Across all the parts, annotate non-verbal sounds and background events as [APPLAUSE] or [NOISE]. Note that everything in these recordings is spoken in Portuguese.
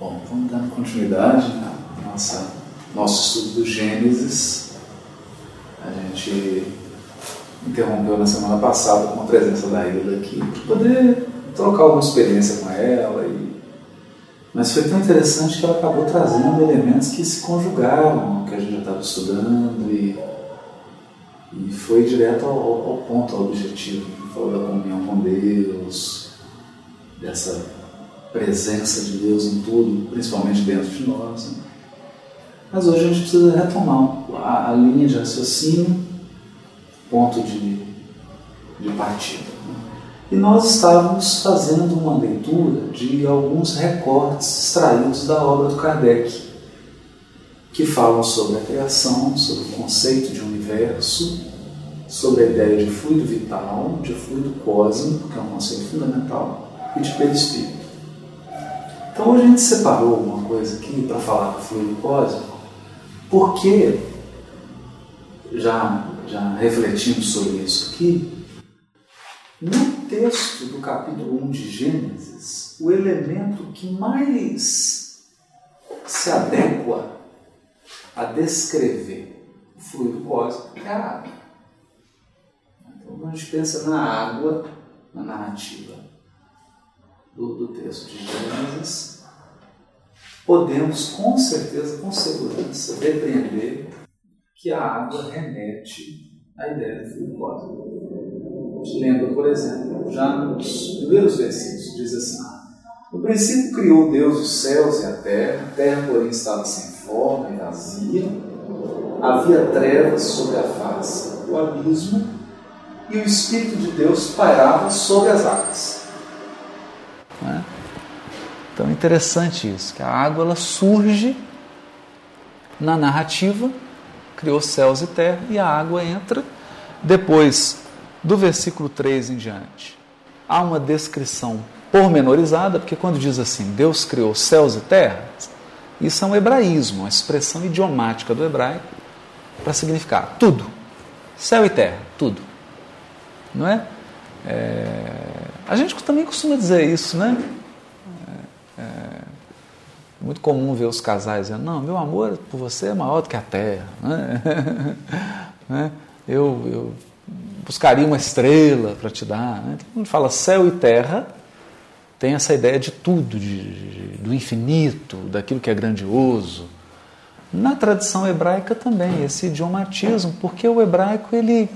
Bom, vamos dar continuidade na nossa nosso estudo do Gênesis. A gente interrompeu na semana passada com a presença da Ilha aqui para poder trocar alguma experiência com ela. E... Mas foi tão interessante que ela acabou trazendo elementos que se conjugaram, que a gente já estava estudando e, e foi direto ao, ao ponto, ao objetivo. Falou da comunhão com Deus, dessa presença de Deus em tudo, principalmente dentro de nós. Né? Mas hoje a gente precisa retomar a, a linha de raciocínio, ponto de, de partida. E nós estávamos fazendo uma leitura de alguns recortes extraídos da obra do Kardec, que falam sobre a criação, sobre o conceito de universo, sobre a ideia de fluido vital, de fluido cósmico, que é um conceito fundamental, e de perispírito. Então hoje a gente separou uma coisa aqui para falar do fluido cósmico, porque, já, já refletindo sobre isso aqui, no texto do capítulo 1 de Gênesis, o elemento que mais se adequa a descrever o fluido cósmico é a água. Então, a gente pensa na água, na narrativa do, do texto de Gênesis, podemos com certeza, com segurança, depreender que a água remete à ideia do gente lembra, por exemplo, já nos primeiros versículos, diz assim: No princípio criou Deus os céus e a terra, a terra, porém, estava sem forma e vazia, havia trevas sobre a face do abismo, e o Espírito de Deus pairava sobre as águas. Então é interessante isso, que a água ela surge na narrativa, criou céus e terra, e a água entra depois do versículo 3 em diante. Há uma descrição pormenorizada, porque quando diz assim, Deus criou céus e terra, isso é um hebraísmo, uma expressão idiomática do hebraico para significar tudo. Céu e terra, tudo. Não é? é? A gente também costuma dizer isso, né? É muito comum ver os casais dizendo, não, meu amor por você é maior do que a terra. Né? [LAUGHS] eu, eu buscaria uma estrela para te dar. Né? Quando fala céu e terra, tem essa ideia de tudo, de, de, do infinito, daquilo que é grandioso. Na tradição hebraica também, esse idiomatismo, porque o hebraico ele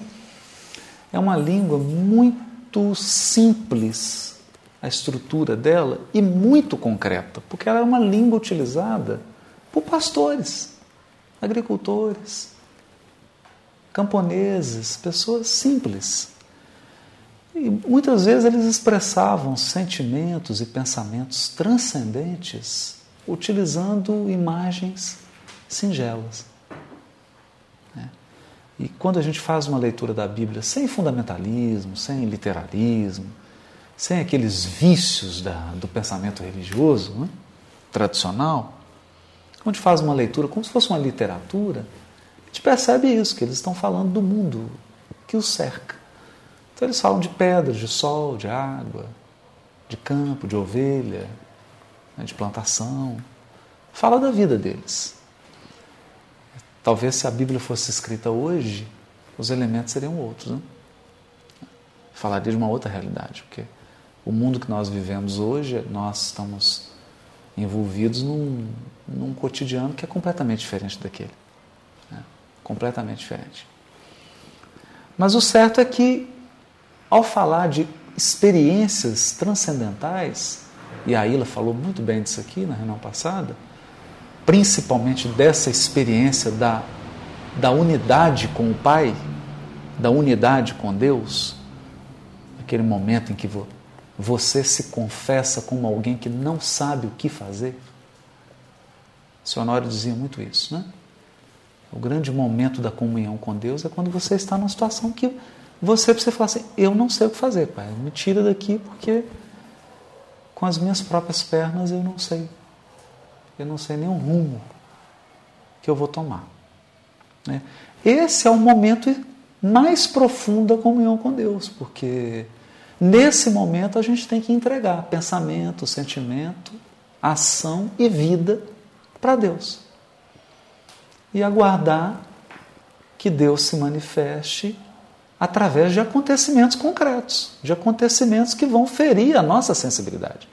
é uma língua muito simples a estrutura dela e muito concreta, porque ela é uma língua utilizada por pastores, agricultores, camponeses, pessoas simples. E muitas vezes eles expressavam sentimentos e pensamentos transcendentes utilizando imagens singelas. Né? E quando a gente faz uma leitura da Bíblia sem fundamentalismo, sem literalismo, sem aqueles vícios da, do pensamento religioso né, tradicional, onde faz uma leitura como se fosse uma literatura, a gente percebe isso, que eles estão falando do mundo que os cerca. Então eles falam de pedras, de sol, de água, de campo, de ovelha, né, de plantação. Fala da vida deles. Talvez se a Bíblia fosse escrita hoje, os elementos seriam outros. Né? Falaria de uma outra realidade, porque o mundo que nós vivemos hoje, nós estamos envolvidos num, num cotidiano que é completamente diferente daquele. Né? Completamente diferente. Mas o certo é que, ao falar de experiências transcendentais, e a Ila falou muito bem disso aqui na reunião passada, principalmente dessa experiência da, da unidade com o Pai, da unidade com Deus, aquele momento em que você se confessa como alguém que não sabe o que fazer? Senhor Honório dizia muito isso, né? O grande momento da comunhão com Deus é quando você está numa situação que você precisa falar assim: eu não sei o que fazer, pai, me tira daqui porque com as minhas próprias pernas eu não sei. Eu não sei nenhum rumo que eu vou tomar. Né? Esse é o momento mais profundo da comunhão com Deus, porque Nesse momento a gente tem que entregar pensamento, sentimento ação e vida para Deus. E aguardar que Deus se manifeste através de acontecimentos concretos, de acontecimentos que vão ferir a nossa sensibilidade.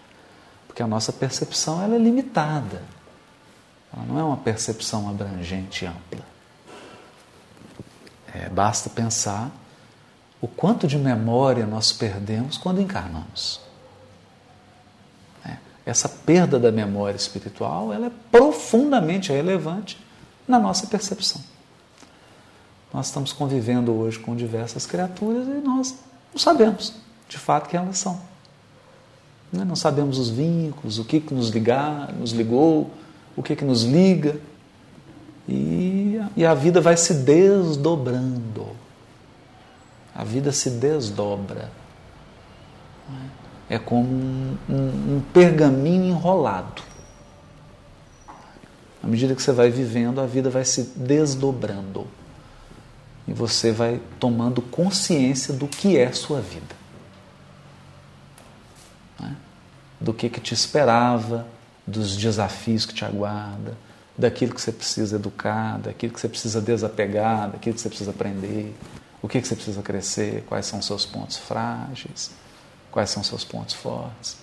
Porque a nossa percepção ela é limitada. Ela não é uma percepção abrangente e ampla. É, basta pensar o quanto de memória nós perdemos quando encarnamos. É, essa perda da memória espiritual ela é profundamente relevante na nossa percepção. Nós estamos convivendo hoje com diversas criaturas e nós não sabemos de fato quem elas são. Né? Não sabemos os vínculos, o que, que nos ligar, nos ligou, o que, que nos liga. E, e a vida vai se desdobrando. A vida se desdobra. É como um, um, um pergaminho enrolado. À medida que você vai vivendo, a vida vai se desdobrando. E você vai tomando consciência do que é sua vida. Né? Do que, que te esperava, dos desafios que te aguarda, daquilo que você precisa educar, daquilo que você precisa desapegar, daquilo que você precisa aprender, o que, que você precisa crescer, quais são seus pontos frágeis, quais são seus pontos fortes.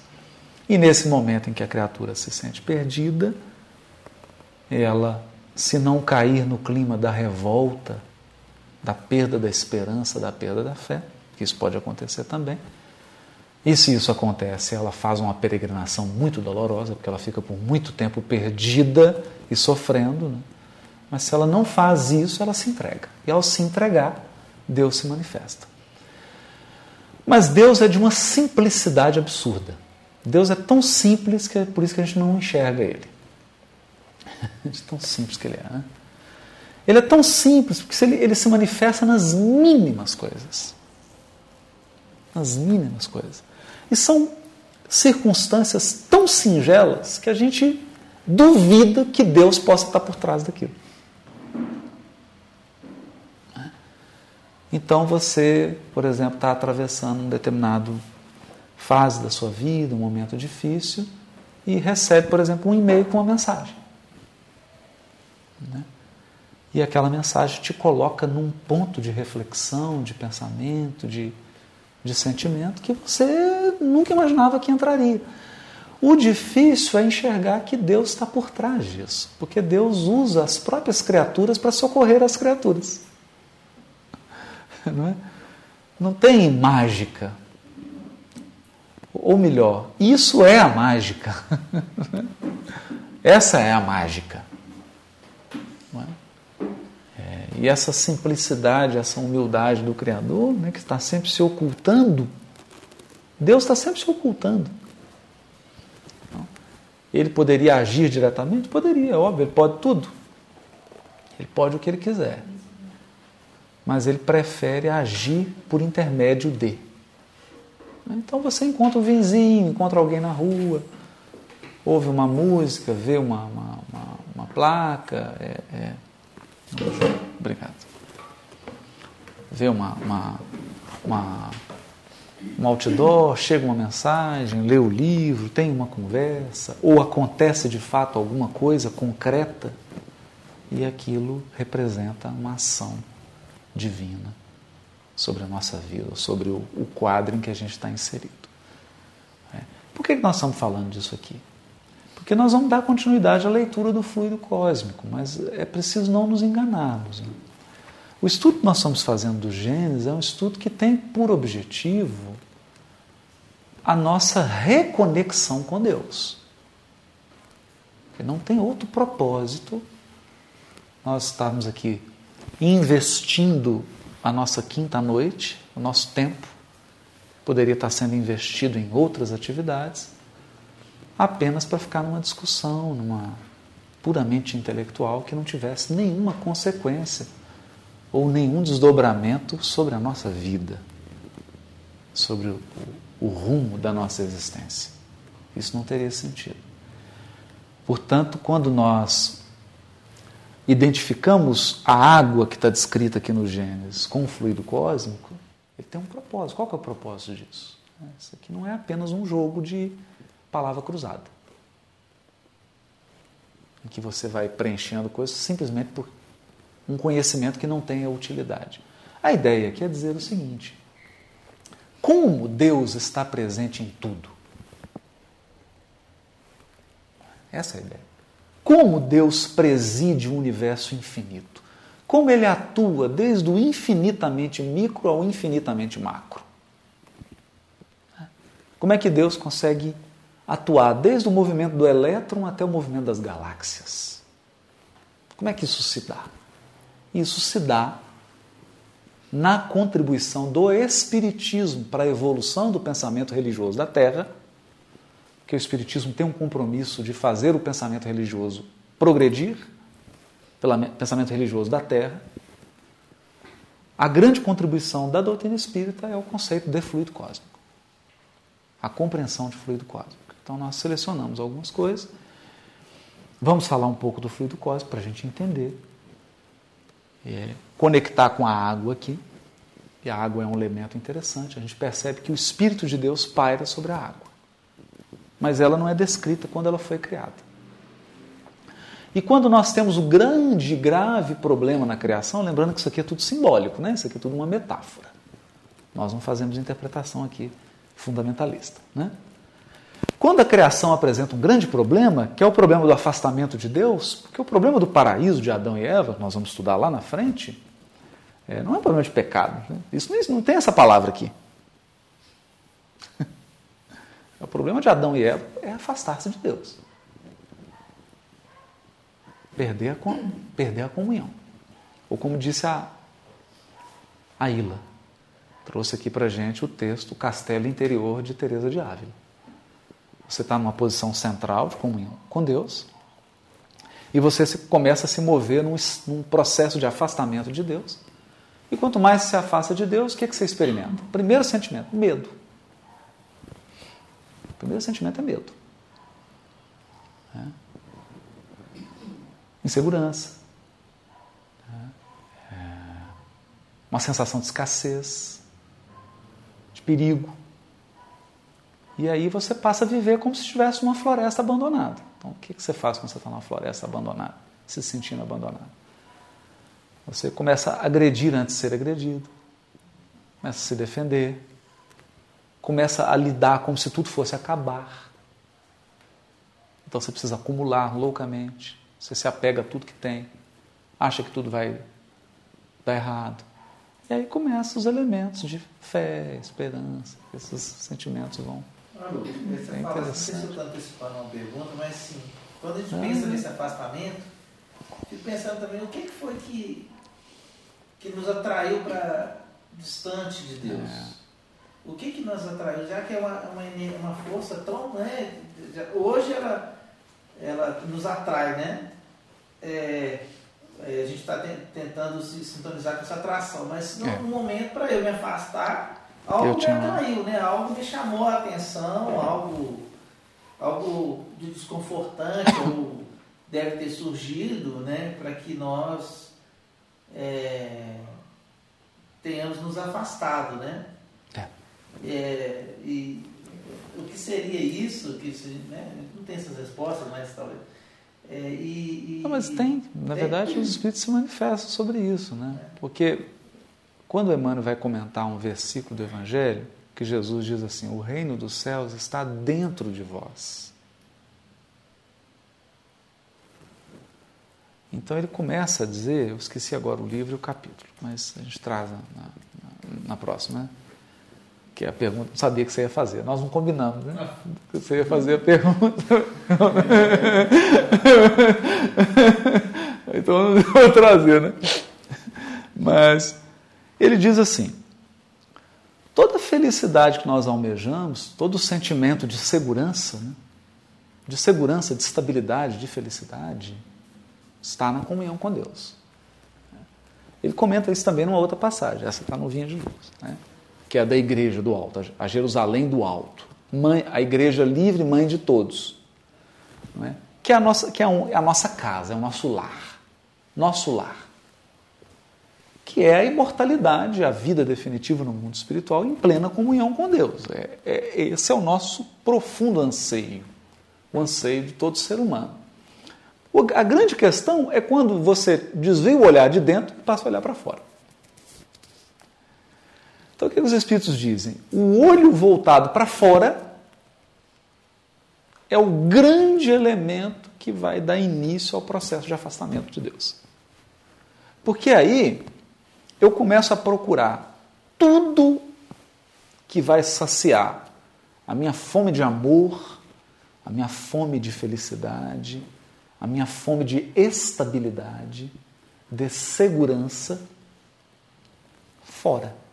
E nesse momento em que a criatura se sente perdida, ela, se não cair no clima da revolta, da perda da esperança, da perda da fé, que isso pode acontecer também, e se isso acontece, ela faz uma peregrinação muito dolorosa, porque ela fica por muito tempo perdida e sofrendo. Né? Mas se ela não faz isso, ela se entrega. E ao se entregar, Deus se manifesta. Mas Deus é de uma simplicidade absurda. Deus é tão simples que é por isso que a gente não enxerga Ele. [LAUGHS] de tão simples que Ele é. Né? Ele é tão simples porque ele, ele se manifesta nas mínimas coisas. Nas mínimas coisas. E são circunstâncias tão singelas que a gente duvida que Deus possa estar por trás daquilo. Então você, por exemplo, está atravessando um determinado fase da sua vida, um momento difícil, e recebe, por exemplo, um e-mail com uma mensagem. Né? E aquela mensagem te coloca num ponto de reflexão, de pensamento, de de sentimento que você nunca imaginava que entraria. O difícil é enxergar que Deus está por trás disso, porque Deus usa as próprias criaturas para socorrer as criaturas. Não, é? Não tem mágica. Ou melhor, isso é a mágica. [LAUGHS] Essa é a mágica. E essa simplicidade, essa humildade do Criador, né, que está sempre se ocultando, Deus está sempre se ocultando. Ele poderia agir diretamente? Poderia, é óbvio, ele pode tudo. Ele pode o que ele quiser. Mas ele prefere agir por intermédio de. Então você encontra um vizinho, encontra alguém na rua, ouve uma música, vê uma, uma, uma, uma placa. É, é Obrigado. Vê uma, uma, uma, um outdoor, chega uma mensagem, lê o livro, tem uma conversa, ou acontece de fato alguma coisa concreta e aquilo representa uma ação divina sobre a nossa vida, sobre o, o quadro em que a gente está inserido. É. Por que nós estamos falando disso aqui? Porque nós vamos dar continuidade à leitura do fluido cósmico, mas é preciso não nos enganarmos. Né? O estudo que nós estamos fazendo do Gênesis é um estudo que tem por objetivo a nossa reconexão com Deus. Não tem outro propósito nós estarmos aqui investindo a nossa quinta noite, o nosso tempo, poderia estar sendo investido em outras atividades apenas para ficar numa discussão, numa puramente intelectual que não tivesse nenhuma consequência ou nenhum desdobramento sobre a nossa vida, sobre o, o rumo da nossa existência. Isso não teria sentido. Portanto, quando nós identificamos a água que está descrita aqui no Gênesis com o fluido cósmico, ele tem um propósito. Qual é o propósito disso? Isso aqui não é apenas um jogo de palavra cruzada. em que você vai preenchendo coisas simplesmente por um conhecimento que não tenha utilidade. A ideia aqui é dizer o seguinte: como Deus está presente em tudo? Essa é a ideia. Como Deus preside o universo infinito? Como ele atua desde o infinitamente micro ao infinitamente macro? Como é que Deus consegue atuar desde o movimento do elétron até o movimento das galáxias? Como é que isso se dá? Isso se dá na contribuição do Espiritismo para a evolução do pensamento religioso da Terra, que o Espiritismo tem um compromisso de fazer o pensamento religioso progredir, pelo pensamento religioso da Terra. A grande contribuição da doutrina espírita é o conceito de fluido cósmico, a compreensão de fluido cósmico. Então, nós selecionamos algumas coisas. Vamos falar um pouco do fluido cósmico para a gente entender é, conectar com a água aqui. E a água é um elemento interessante. A gente percebe que o Espírito de Deus paira sobre a água. Mas ela não é descrita quando ela foi criada. E quando nós temos o grande grave problema na criação, lembrando que isso aqui é tudo simbólico, né? isso aqui é tudo uma metáfora. Nós não fazemos interpretação aqui fundamentalista. Né? Quando a criação apresenta um grande problema, que é o problema do afastamento de Deus, porque o problema do paraíso de Adão e Eva, nós vamos estudar lá na frente, é, não é um problema de pecado. Né? Isso não tem essa palavra aqui. [LAUGHS] o problema de Adão e Eva é afastar-se de Deus. Perder a, perder a comunhão. Ou como disse a, a Ila, trouxe aqui para gente o texto Castelo Interior de Teresa de Ávila. Você está numa posição central de comunhão com Deus e você se, começa a se mover num, num, processo de afastamento de Deus. E quanto mais se afasta de Deus, o que, é que você experimenta? Primeiro sentimento, medo. O primeiro sentimento é medo. É. Insegurança. É. Uma sensação de escassez, de perigo. E aí você passa a viver como se estivesse uma floresta abandonada. Então, o que você faz quando você está numa floresta abandonada, se sentindo abandonado? Você começa a agredir antes de ser agredido, começa a se defender, começa a lidar como se tudo fosse acabar. Então você precisa acumular loucamente, você se apega a tudo que tem, acha que tudo vai dar errado. E aí começam os elementos de fé, esperança, esses sentimentos vão você é fala assim, não sei se eu estou antecipando uma pergunta, mas sim, quando a gente ah, pensa nesse afastamento, fico pensando também o que foi que, que nos atraiu para distante de Deus. É. O que, que nos atraiu? Já que é uma, uma, uma força tão. Né, hoje ela, ela nos atrai, né? É, é a gente está tentando se sintonizar com essa atração, mas no é. momento para eu me afastar, algo me atraiu, né? Algo me chamou a atenção, algo, algo de desconfortante deve ter surgido, né? Para que nós é, tenhamos nos afastado, né? É. e o que seria isso? Que né? não tem essas respostas, mas talvez. É, e, e, não, mas tem, na tem, verdade, tem. os espíritos se manifestam sobre isso, né? É. Porque quando Emmanuel vai comentar um versículo do Evangelho, que Jesus diz assim: O reino dos céus está dentro de vós. Então ele começa a dizer, eu esqueci agora o livro e o capítulo, mas a gente traz na, na, na próxima, né? Que a pergunta, não sabia que você ia fazer. Nós não combinamos, né? Você ia fazer a pergunta. [LAUGHS] então eu vou trazer, né? Mas ele diz assim: toda felicidade que nós almejamos, todo sentimento de segurança, né? de segurança, de estabilidade, de felicidade, está na comunhão com Deus. Ele comenta isso também numa outra passagem, essa está no Vinha de Luz, né? Que é da igreja do alto, a Jerusalém do alto, mãe, a igreja livre, mãe de todos, é? que, é a, nossa, que é, um, é a nossa casa, é o nosso lar, nosso lar que é a imortalidade, a vida definitiva no mundo espiritual em plena comunhão com Deus. É, é, esse é o nosso profundo anseio, o anseio de todo ser humano. A grande questão é quando você desvia o olhar de dentro e passa a olhar para fora. Então o que os Espíritos dizem? O olho voltado para fora é o grande elemento que vai dar início ao processo de afastamento de Deus. Porque aí eu começo a procurar tudo que vai saciar a minha fome de amor, a minha fome de felicidade, a minha fome de estabilidade, de segurança fora.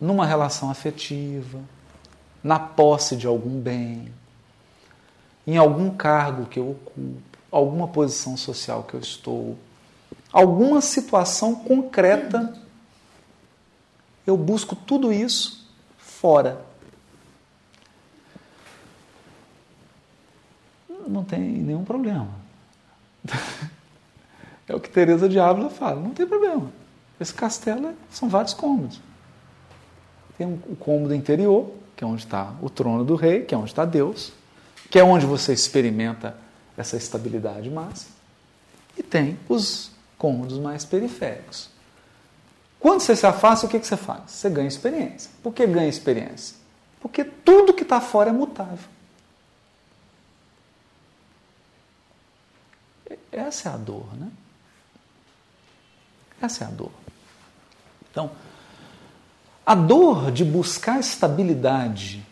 Numa relação afetiva, na posse de algum bem, em algum cargo que eu ocupo, alguma posição social que eu estou, alguma situação concreta, eu busco tudo isso fora. Não tem nenhum problema. [LAUGHS] É o que Teresa de Ávila fala, não tem problema. Esse castelo é, são vários cômodos. Tem o cômodo interior, que é onde está o trono do rei, que é onde está Deus que é onde você experimenta essa estabilidade máxima, e tem os cômodos mais periféricos. Quando você se afasta, o que você faz? Você ganha experiência. Por que ganha experiência? Porque tudo que está fora é mutável. Essa é a dor, né? Essa é a dor. Então, a dor de buscar estabilidade,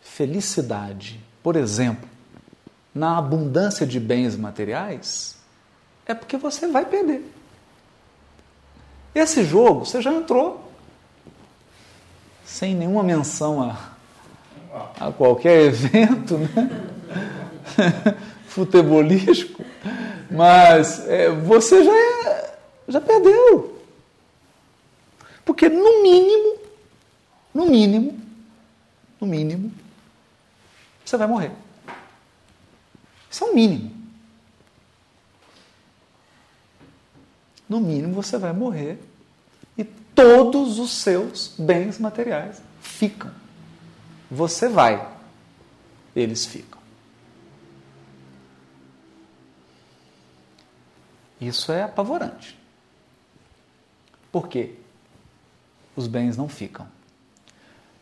felicidade, por exemplo, na abundância de bens materiais, é porque você vai perder. Esse jogo você já entrou sem nenhuma menção a, a qualquer evento né? [LAUGHS] futebolístico, mas é, você já, é, já perdeu. Porque no mínimo, no mínimo, no mínimo, você vai morrer. Isso é o mínimo. No mínimo você vai morrer e todos os seus bens materiais ficam. Você vai, eles ficam. Isso é apavorante. Por quê? Os bens não ficam.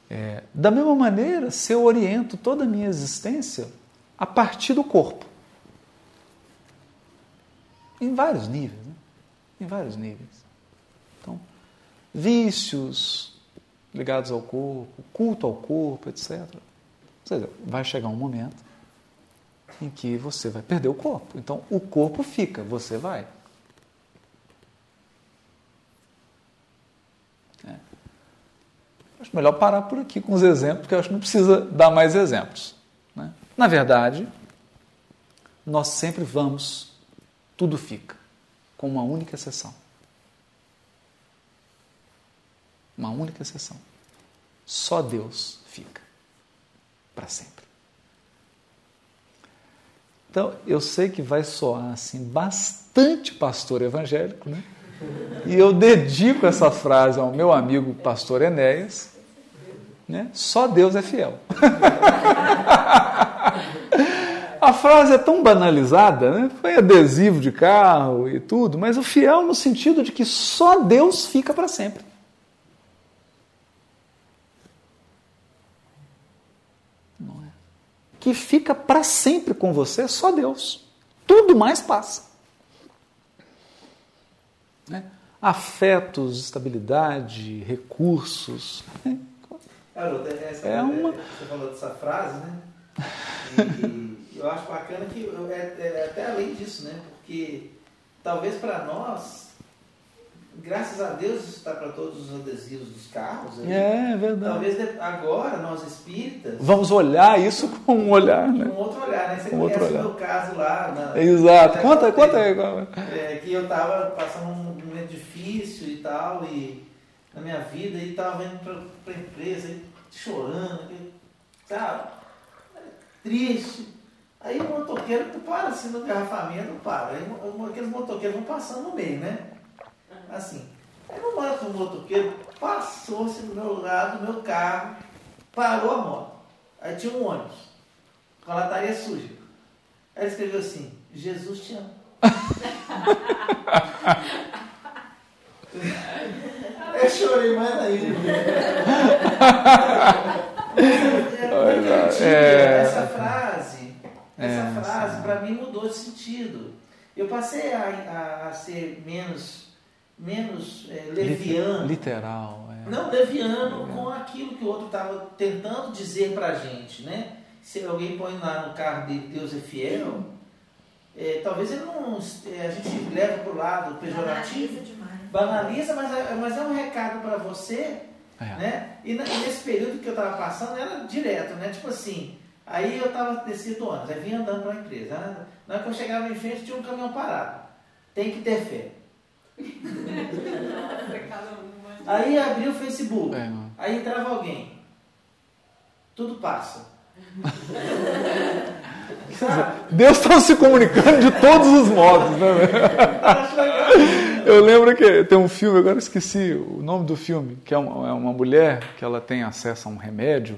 É, da mesma maneira, se eu oriento toda a minha existência a partir do corpo. Em vários níveis. Né? Em vários níveis. Então, vícios ligados ao corpo, culto ao corpo, etc. Ou seja, vai chegar um momento em que você vai perder o corpo. Então, o corpo fica, você vai. Acho melhor parar por aqui com os exemplos, porque eu acho que não precisa dar mais exemplos. Né? Na verdade, nós sempre vamos, tudo fica, com uma única exceção. Uma única exceção. Só Deus fica para sempre. Então, eu sei que vai soar assim bastante pastor evangélico, né? E eu dedico essa frase ao meu amigo pastor Enéas. Né? Só Deus é fiel. A frase é tão banalizada, né? foi adesivo de carro e tudo, mas o fiel no sentido de que só Deus fica para sempre. Não é? Que fica para sempre com você só Deus. Tudo mais passa. Né? Afetos, estabilidade, recursos. Né? Haroldo, essa, é uma... você falou dessa frase, né? E, eu acho bacana que é, é, até além disso, né? Porque talvez para nós, graças a Deus, isso está para todos os adesivos dos carros. Aí, é, é verdade. Talvez agora, nós espíritas. Vamos olhar isso com um olhar, né? Com outro olhar, né? Você com conhece outro olhar. o meu caso lá. Na, Exato. Conta, conta aí. É, que eu estava passando um momento difícil e tal, e na minha vida, e estava indo para empresa, e chorando, sabe? Triste. Aí o motoqueiro para assim no garrafamento, para. Aí aqueles motoqueiros vão passando no meio, né? Assim. Aí no momento o motoqueiro passou-se do meu lado, do meu carro, parou a moto. Aí tinha um ônibus, com a lataria suja. Aí ele escreveu assim, Jesus te ama. [LAUGHS] Eu chorei mais ainda. [LAUGHS] É, é, essa frase, essa é, frase para mim mudou de sentido. Eu passei a, a, a ser menos, menos é, leviano. Literal. É. Não, leviano com aquilo que o outro estava tentando dizer para a gente, né? Se alguém põe lá no carro de Deus é fiel, é, talvez ele não, é, a gente leva para o lado pejorativo. Banaliza mas é, mas é um recado para você, é. né? E nesse período que eu estava passando era direto, né? Tipo assim, aí eu estava descido ônibus, aí vinha andando para a empresa. Né? Na hora que eu chegava em frente tinha um caminhão parado. Tem que ter fé. aí abri o Facebook, é, aí entrava alguém. Tudo passa. Deus está se comunicando de todos os modos, né? [LAUGHS] Eu lembro que tem um filme, agora esqueci o nome do filme, que é uma, é uma mulher que ela tem acesso a um remédio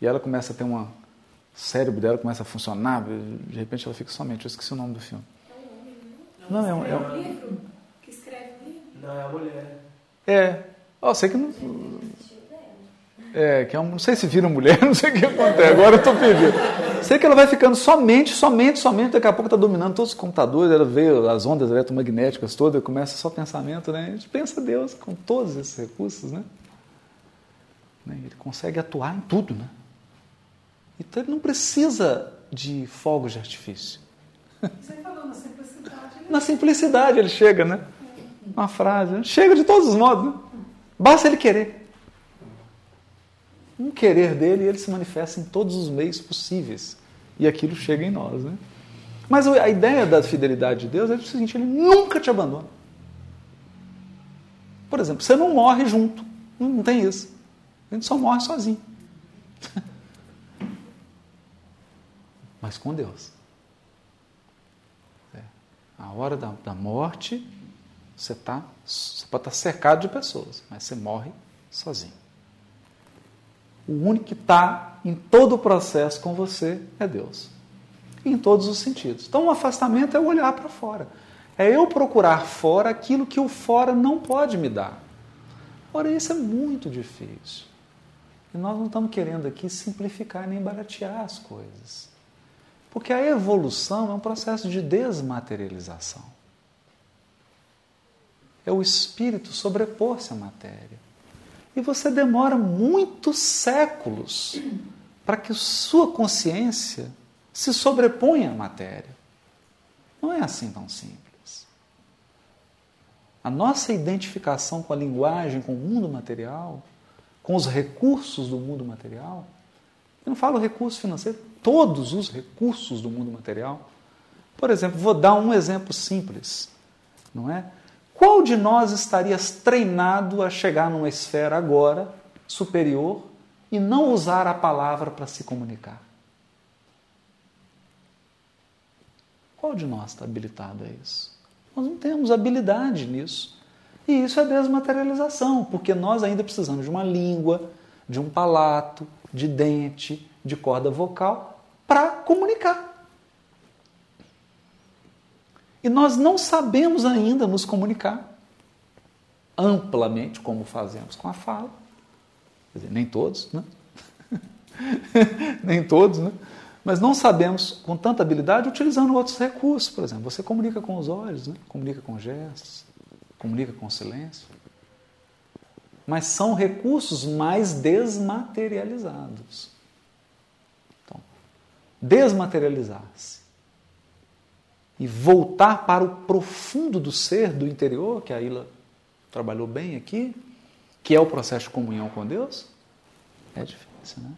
e ela começa a ter uma. O cérebro dela começa a funcionar, de repente ela fica somente. Eu esqueci o nome do filme. Não, não é um. É um livro? Que escreve livro? Não, é a mulher. É. Oh, sei que não. É, que é um, não sei se vira mulher, [LAUGHS] não sei o que acontece, agora eu estou pedindo. Sei que ela vai ficando somente, somente, somente, daqui a pouco está dominando todos os computadores, ela vê as ondas eletromagnéticas todas, começa só pensamento, né? A gente pensa Deus com todos esses recursos, né? né? Ele consegue atuar em tudo, né? Então ele não precisa de fogos de artifício. Você falou na simplicidade. Né? Na simplicidade ele chega, né? Uma frase, chega de todos os modos, né? Basta ele querer um querer dele e ele se manifesta em todos os meios possíveis. E aquilo chega em nós. Né? Mas a ideia da fidelidade de Deus é o seguinte: ele nunca te abandona. Por exemplo, você não morre junto. Não tem isso. A gente só morre sozinho. [LAUGHS] Mas com Deus. É. A hora da, da morte, você, tá, você pode estar cercado de pessoas, mas você morre sozinho. O único que está em todo o processo com você é Deus. Em todos os sentidos. Então, o afastamento é o olhar para fora. É eu procurar fora aquilo que o fora não pode me dar. Ora, isso é muito difícil. E nós não estamos querendo aqui simplificar nem baratear as coisas. Porque a evolução é um processo de desmaterialização. É o espírito sobrepor-se à matéria. E você demora muitos séculos para que sua consciência se sobreponha à matéria. Não é assim tão simples. A nossa identificação com a linguagem, com o mundo material, com os recursos do mundo material, eu não falo recurso financeiro, todos os recursos do mundo material. Por exemplo, vou dar um exemplo simples, não é? Qual de nós estarias treinado a chegar numa esfera agora superior e não usar a palavra para se comunicar? Qual de nós está habilitado a isso? Nós não temos habilidade nisso. E isso é desmaterialização, porque nós ainda precisamos de uma língua, de um palato, de dente, de corda vocal para comunicar. E nós não sabemos ainda nos comunicar amplamente, como fazemos com a fala. Quer dizer, nem todos, né? [LAUGHS] nem todos, né? Mas não sabemos com tanta habilidade utilizando outros recursos. Por exemplo, você comunica com os olhos, né? comunica com gestos, comunica com silêncio. Mas são recursos mais desmaterializados. Então, desmaterializar-se e voltar para o profundo do ser, do interior, que a Ilha trabalhou bem aqui, que é o processo de comunhão com Deus, é difícil, né?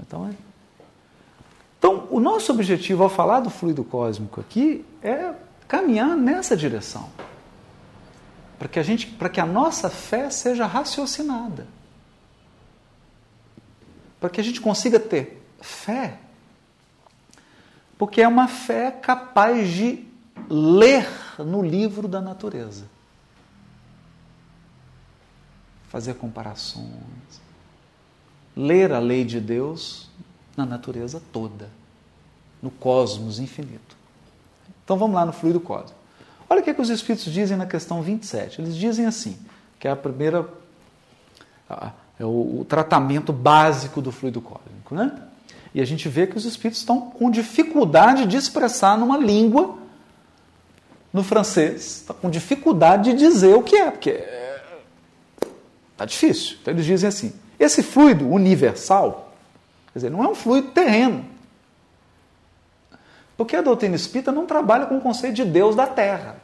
Então, é... então o nosso objetivo ao falar do fluido cósmico aqui é caminhar nessa direção. Para que, a gente, para que a nossa fé seja raciocinada. Para que a gente consiga ter fé porque é uma fé capaz de ler no livro da natureza. Fazer comparações. Ler a lei de Deus na natureza toda, no cosmos infinito. Então vamos lá no fluido cósmico. Olha o que, é que os Espíritos dizem na questão 27. Eles dizem assim, que é a primeira. É o, o tratamento básico do fluido cósmico. Né? E a gente vê que os Espíritos estão com dificuldade de expressar numa língua, no francês, está com dificuldade de dizer o que é, porque está difícil. Então eles dizem assim: esse fluido universal, quer dizer, não é um fluido terreno. Porque a doutrina espírita não trabalha com o conceito de Deus da terra.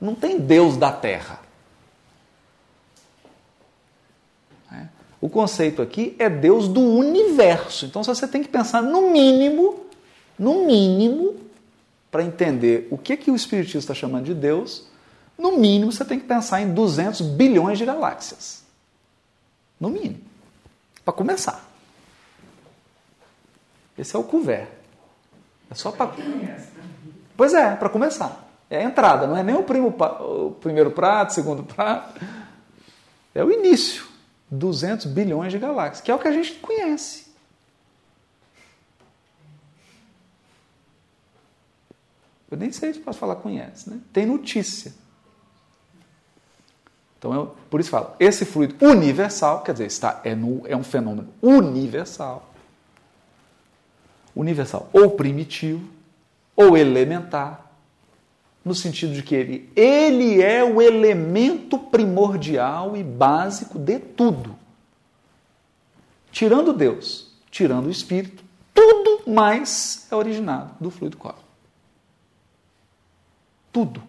Não tem Deus da terra. É. O conceito aqui é Deus do universo. Então você tem que pensar no mínimo, no mínimo, para entender o que, que o Espiritismo está chamando de Deus, no mínimo você tem que pensar em 200 bilhões de galáxias. No mínimo. Para começar. Esse é o couvert. É só para. Pois é, para começar. É a entrada, não é nem o, primo, o primeiro prato, segundo prato. É o início. 200 bilhões de galáxias, que é o que a gente conhece. Eu nem sei se posso falar conhece, né? Tem notícia. Então, eu, por isso falo, esse fluido universal, quer dizer, está, é, no, é um fenômeno universal universal, ou primitivo, ou elementar, no sentido de que ele, ele é o elemento primordial e básico de tudo. Tirando Deus, tirando o Espírito, tudo mais é originado do fluido cósmico. Tudo.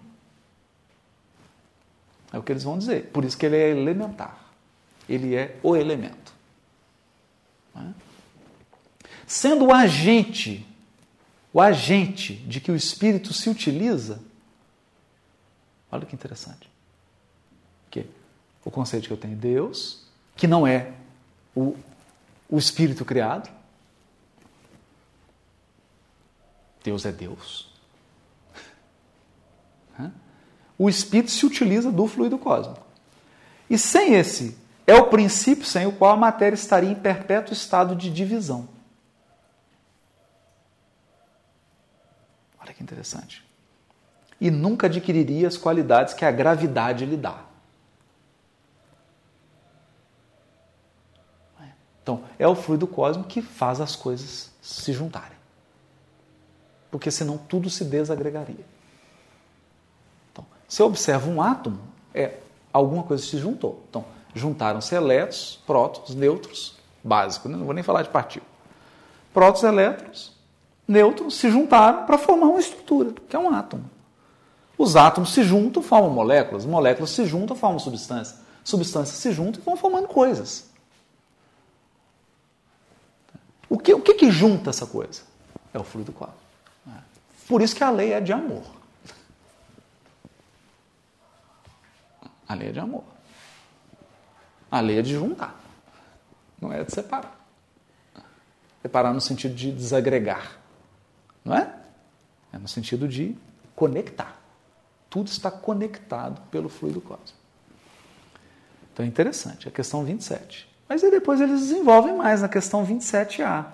É o que eles vão dizer. Por isso que ele é elementar. Ele é o elemento. É? sendo o agente, o agente de que o espírito se utiliza. Olha que interessante. O conceito que eu tenho de Deus, que não é o, o espírito criado. Deus é Deus. O espírito se utiliza do fluido cósmico. E sem esse, é o princípio sem o qual a matéria estaria em perpétuo estado de divisão. Olha que interessante. E nunca adquiriria as qualidades que a gravidade lhe dá. Então, é o fluido cósmico que faz as coisas se juntarem. Porque senão tudo se desagregaria. Então, se eu observo um átomo, é alguma coisa se juntou. Então, juntaram-se elétrons, prótons, nêutrons, básico, né? não vou nem falar de partícula. Prótons, elétrons, nêutrons se juntaram para formar uma estrutura, que é um átomo. Os átomos se juntam, formam moléculas, moléculas se juntam, formam substâncias, substâncias se juntam e vão formando coisas. O que, o que, que junta essa coisa? É o fluido quadro. Por isso que a lei é de amor. A lei é de amor. A lei é de juntar, não é de separar. Separar no sentido de desagregar. Não é? É no sentido de conectar. Tudo está conectado pelo fluido cósmico. Então é interessante, a questão 27. Mas aí depois eles desenvolvem mais na questão 27A.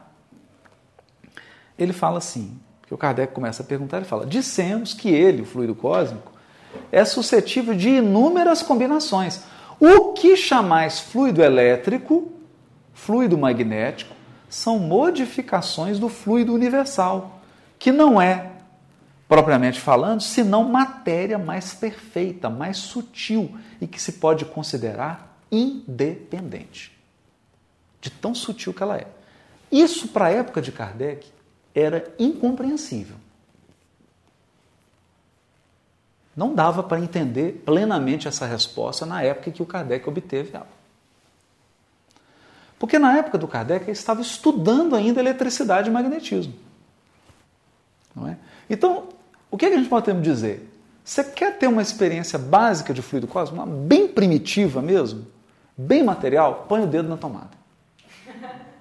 Ele fala assim, que o Kardec começa a perguntar, ele fala: dissemos que ele, o fluido cósmico, é suscetível de inúmeras combinações. O que chamais fluido elétrico, fluido magnético, são modificações do fluido universal, que não é, propriamente falando, senão matéria mais perfeita, mais sutil e que se pode considerar independente. De tão sutil que ela é. Isso, para a época de Kardec, era incompreensível. Não dava para entender plenamente essa resposta na época que o Kardec obteve ela. Porque na época do Kardec ele estava estudando ainda eletricidade e magnetismo. Não é? Então, o que, é que a gente pode dizer? Você quer ter uma experiência básica de fluido cósmico, uma bem primitiva mesmo, bem material, põe o dedo na tomada. [LAUGHS]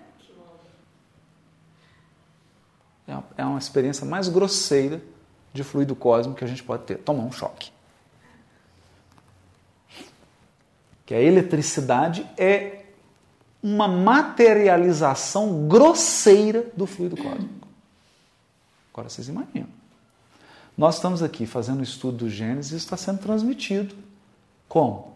É uma, é uma experiência mais grosseira de fluido cósmico que a gente pode ter. Tomar um choque. Que a eletricidade é uma materialização grosseira do fluido cósmico. Agora vocês imaginam. Nós estamos aqui fazendo o estudo do Gênesis e está sendo transmitido. Como?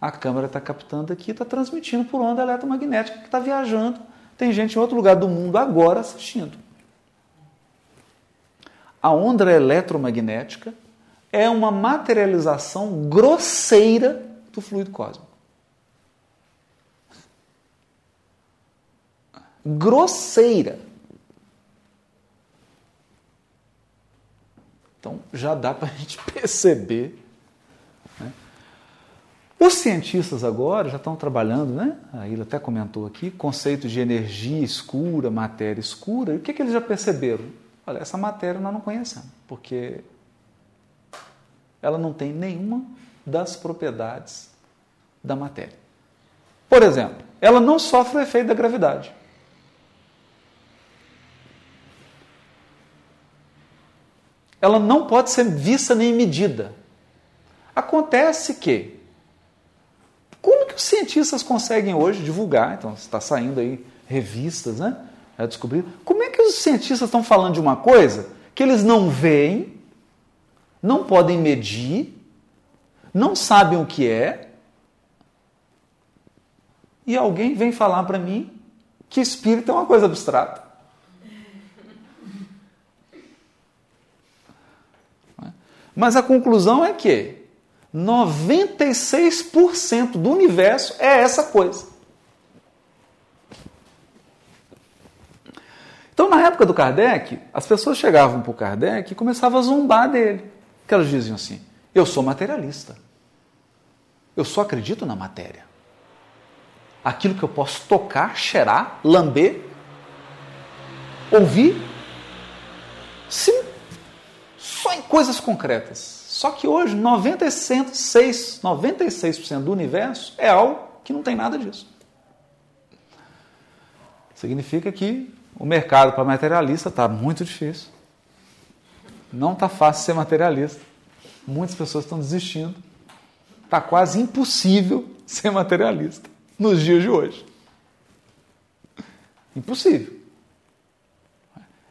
A câmera está captando aqui, está transmitindo por onda eletromagnética que está viajando. Tem gente em outro lugar do mundo agora assistindo. A onda eletromagnética é uma materialização grosseira do fluido cósmico. Grosseira. Então já dá para a [LAUGHS] gente perceber. Né? Os cientistas agora já estão trabalhando, né? A Ilha até comentou aqui, conceito de energia escura, matéria escura. E o que, que eles já perceberam? Olha, essa matéria nós não conhecemos, porque ela não tem nenhuma das propriedades da matéria. Por exemplo, ela não sofre o efeito da gravidade. Ela não pode ser vista nem medida. Acontece que, como que os cientistas conseguem hoje divulgar? Então, está saindo aí revistas, né? A descobrir. Como é que os cientistas estão falando de uma coisa que eles não veem, não podem medir, não sabem o que é, e alguém vem falar para mim que espírito é uma coisa abstrata. Mas a conclusão é que 96% do universo é essa coisa. Então, na época do Kardec, as pessoas chegavam para o Kardec e começavam a zombar dele. Que elas diziam assim: Eu sou materialista. Eu só acredito na matéria. Aquilo que eu posso tocar, cheirar, lamber, ouvir, sim, só em coisas concretas. Só que hoje 96%, 96% do universo é algo que não tem nada disso. Significa que o mercado para materialista está muito difícil. Não está fácil ser materialista. Muitas pessoas estão desistindo. Está quase impossível [LAUGHS] ser materialista nos dias de hoje. Impossível.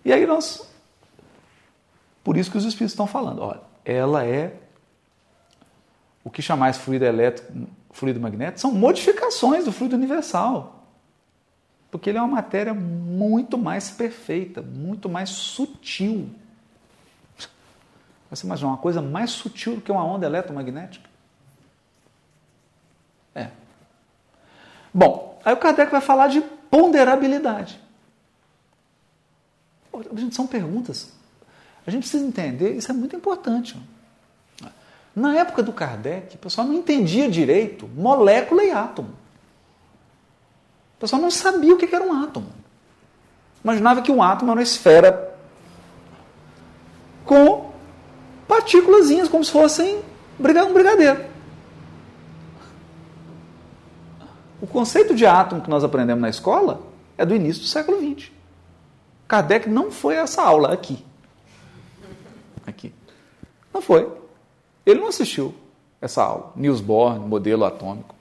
E aí nós. Por isso que os espíritos estão falando. Olha, ela é o que chamais fluido elétrico, fluido magnético, são modificações do fluido universal. Porque ele é uma matéria muito mais perfeita, muito mais sutil. Você imagina uma coisa mais sutil do que uma onda eletromagnética? É. Bom, aí o Kardec vai falar de ponderabilidade. Gente, são perguntas. A gente precisa entender, isso é muito importante. Na época do Kardec, o pessoal não entendia direito molécula e átomo. O pessoal não sabia o que era um átomo. Imaginava que um átomo era uma esfera com partículas como se fossem um brigadeiro. O conceito de átomo que nós aprendemos na escola é do início do século XX. Kardec não foi a essa aula. Aqui. Não foi. Ele não assistiu essa aula. Niels Bohr, modelo atômico.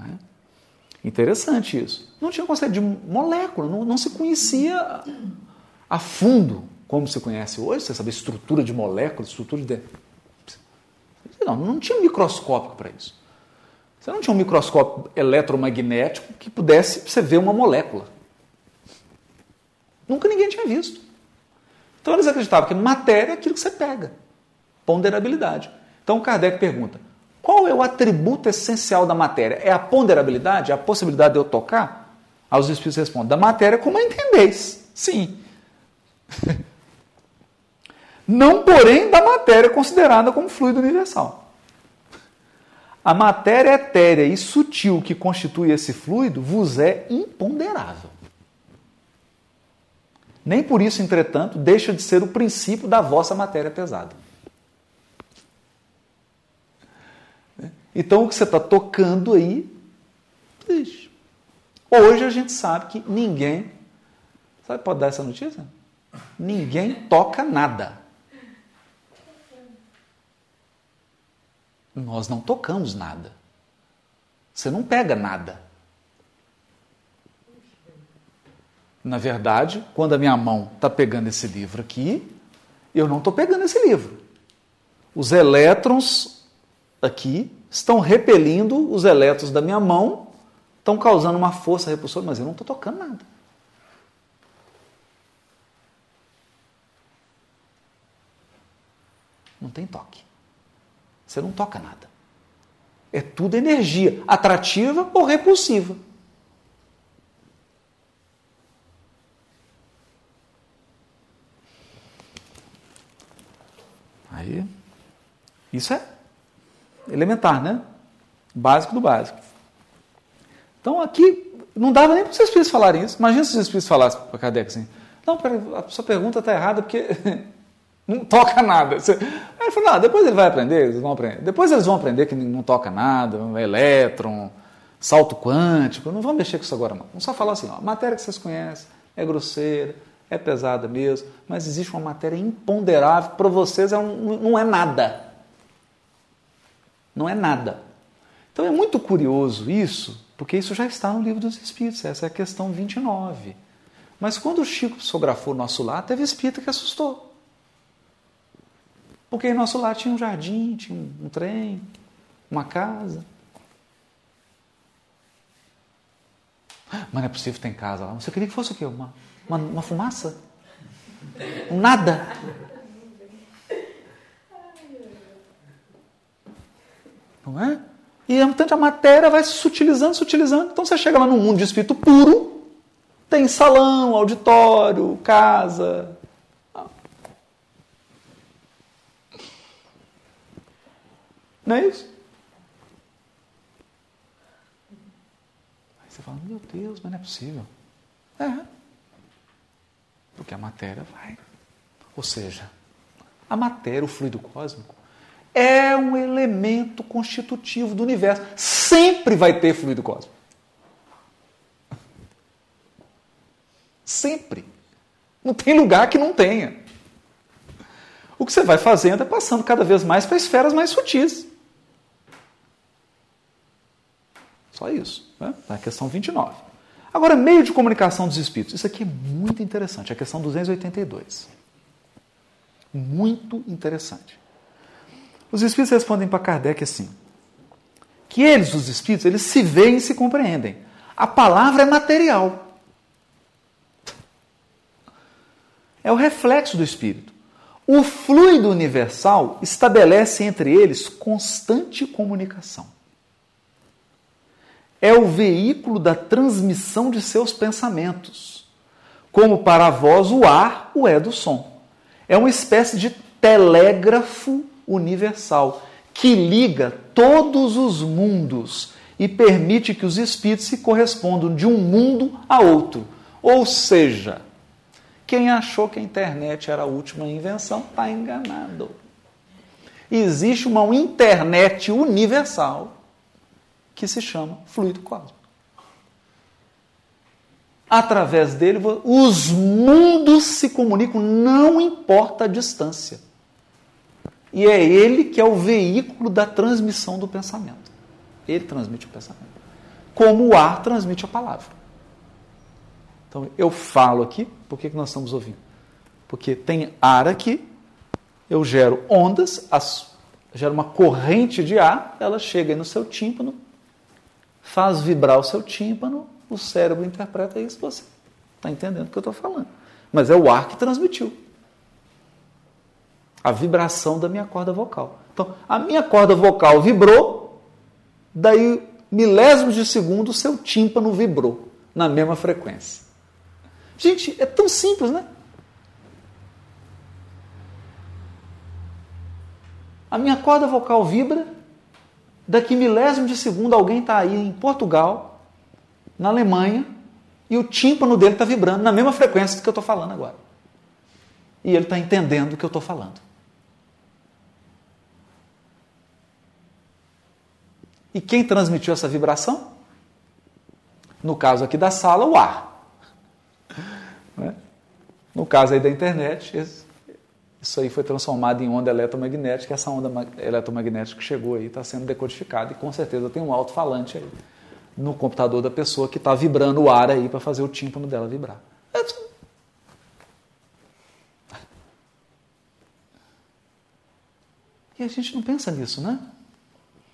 É? Interessante isso. Não tinha conceito de molécula, não, não se conhecia a fundo como se conhece hoje. Você sabe estrutura de moléculas, estrutura de não, não tinha microscópio para isso. Você não tinha um microscópio eletromagnético que pudesse você ver uma molécula. Nunca ninguém tinha visto. Então eles acreditavam que matéria é aquilo que você pega. Ponderabilidade. Então Kardec pergunta: qual é o atributo essencial da matéria? É a ponderabilidade? É a possibilidade de eu tocar? Aí os espíritos respondem: da matéria como a entendeis. Sim. [LAUGHS] não porém da matéria considerada como fluido universal. A matéria etérea e sutil que constitui esse fluido vos é imponderável. Nem por isso, entretanto, deixa de ser o princípio da vossa matéria pesada. Então, o que você está tocando aí, hoje a gente sabe que ninguém. Sabe, pode dar essa notícia? Ninguém toca nada. Nós não tocamos nada. Você não pega nada. Na verdade, quando a minha mão está pegando esse livro aqui, eu não estou pegando esse livro. Os elétrons aqui estão repelindo os elétrons da minha mão, estão causando uma força repulsora, mas eu não estou tocando nada. Não tem toque. Você não toca nada. É tudo energia, atrativa ou repulsiva. Aí, isso é elementar, né? Básico do básico. Então aqui não dava nem para os espíritos falarem isso. Imagina se os espíritos falassem para Kardec assim: Não, a sua pergunta está errada porque [LAUGHS] não toca nada. Aí ele falou: Não, depois ele vai aprender, eles vão aprender. Depois eles vão aprender que não toca nada, elétron, salto quântico. Não vão mexer com isso agora, não. Vamos só falar assim: ó, matéria que vocês conhecem é grosseira, é pesada mesmo, mas existe uma matéria imponderável, para vocês é um, não é nada. Não é nada. Então é muito curioso isso, porque isso já está no livro dos Espíritos, essa é a questão 29. Mas quando o Chico psicografou nosso lar, teve espírita que assustou. Porque em nosso lar tinha um jardim, tinha um trem, uma casa. Mas não é possível ter casa lá. Você queria que fosse o quê? Uma, uma, uma fumaça? Um nada? Não é? E tanto a matéria vai se sutilizando, sutilizando. Então você chega lá num mundo de espírito puro, tem salão, auditório, casa. Não é isso? Aí você fala, meu Deus, mas não é possível. É. Porque a matéria vai. Ou seja, a matéria, o fluido cósmico, é um elemento constitutivo do universo. Sempre vai ter fluido cósmico. Sempre. Não tem lugar que não tenha. O que você vai fazendo é passando cada vez mais para esferas mais sutis. Só isso. Né? A questão 29. Agora, meio de comunicação dos espíritos. Isso aqui é muito interessante, a questão 282. Muito interessante. Os espíritos respondem para Kardec assim: que eles, os espíritos, eles se veem e se compreendem. A palavra é material. É o reflexo do espírito. O fluido universal estabelece entre eles constante comunicação. É o veículo da transmissão de seus pensamentos. Como para a voz o ar o é do som. É uma espécie de telégrafo universal que liga todos os mundos e permite que os espíritos se correspondam de um mundo a outro. Ou seja, quem achou que a internet era a última invenção está enganado. Existe uma internet universal que se chama fluido cósmico. Através dele, os mundos se comunicam, não importa a distância. E é ele que é o veículo da transmissão do pensamento. Ele transmite o pensamento. Como o ar transmite a palavra. Então, eu falo aqui, por que, nós estamos ouvindo? Porque tem ar aqui, eu gero ondas, as, gero uma corrente de ar, ela chega no seu tímpano, faz vibrar o seu tímpano, o cérebro interpreta isso, você está entendendo o que eu estou falando. Mas é o ar que transmitiu a vibração da minha corda vocal. Então, a minha corda vocal vibrou, daí milésimos de segundo o seu tímpano vibrou na mesma frequência. Gente, é tão simples, né? A minha corda vocal vibra, daqui milésimo de segundo alguém está aí em Portugal, na Alemanha, e o tímpano dele está vibrando na mesma frequência que eu estou falando agora. E ele está entendendo o que eu estou falando. E quem transmitiu essa vibração? No caso aqui da sala, o ar. [LAUGHS] Né? No caso aí da internet, isso aí foi transformado em onda eletromagnética. Essa onda eletromagnética que chegou aí está sendo decodificada e com certeza tem um alto-falante aí no computador da pessoa que está vibrando o ar aí para fazer o tímpano dela vibrar. E a gente não pensa nisso, né?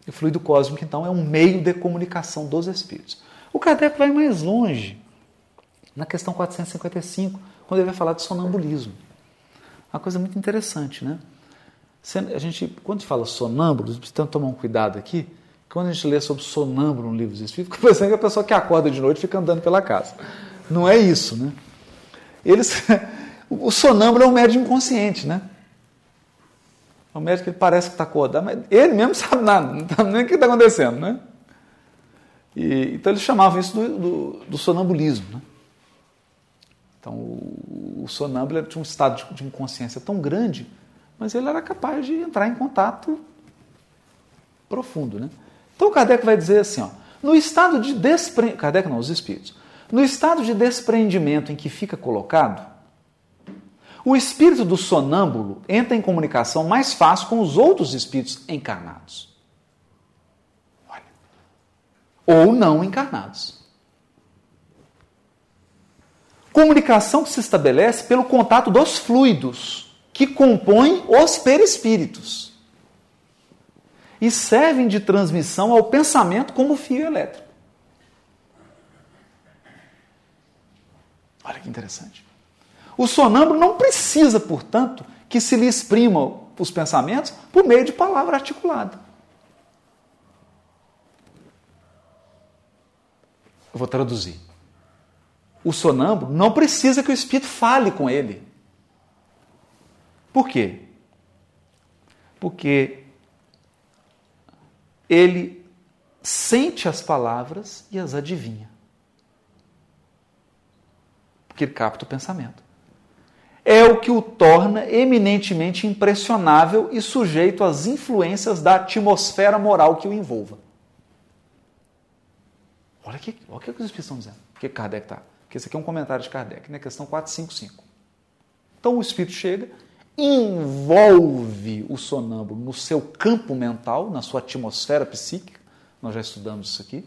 O fluido cósmico, então, é um meio de comunicação dos espíritos. O Kardec vai mais longe, na questão 455, quando ele vai falar de sonambulismo. Uma coisa muito interessante, né? A gente, quando fala sonâmbulos, precisa tomar um cuidado aqui, quando a gente lê sobre sonâmbulo no livro dos fica pensando que a pessoa que acorda de noite fica andando pela casa. Não é isso, né? Eles, [LAUGHS] o sonâmbulo é um médium inconsciente, né? É um médico que parece que está acordado, mas ele mesmo [LAUGHS] sabe nada, não sabe nem o que está acontecendo, né? E, então eles chamavam isso do, do, do sonambulismo, né? Então o, sonâmbulo tinha um estado de, de inconsciência tão grande, mas ele era capaz de entrar em contato profundo, né? Então Kardec vai dizer assim, ó, no estado de desprendimento, Kardec não, os espíritos, no estado de desprendimento em que fica colocado, o espírito do sonâmbulo entra em comunicação mais fácil com os outros espíritos encarnados. Olha. Ou não encarnados. Comunicação que se estabelece pelo contato dos fluidos que compõem os perispíritos e servem de transmissão ao pensamento como fio elétrico. Olha que interessante. O sonâmbulo não precisa, portanto, que se lhe exprimam os pensamentos por meio de palavra articulada. Eu vou traduzir. O sonâmbulo não precisa que o espírito fale com ele. Por quê? Porque ele sente as palavras e as adivinha. Porque ele capta o pensamento. É o que o torna eminentemente impressionável e sujeito às influências da atmosfera moral que o envolva. Olha o que os Espíritos estão dizendo. O que Kardec está? Porque esse aqui é um comentário de Kardec, né? questão 455. Então o Espírito chega envolve o sonâmbulo no seu campo mental, na sua atmosfera psíquica. Nós já estudamos isso aqui.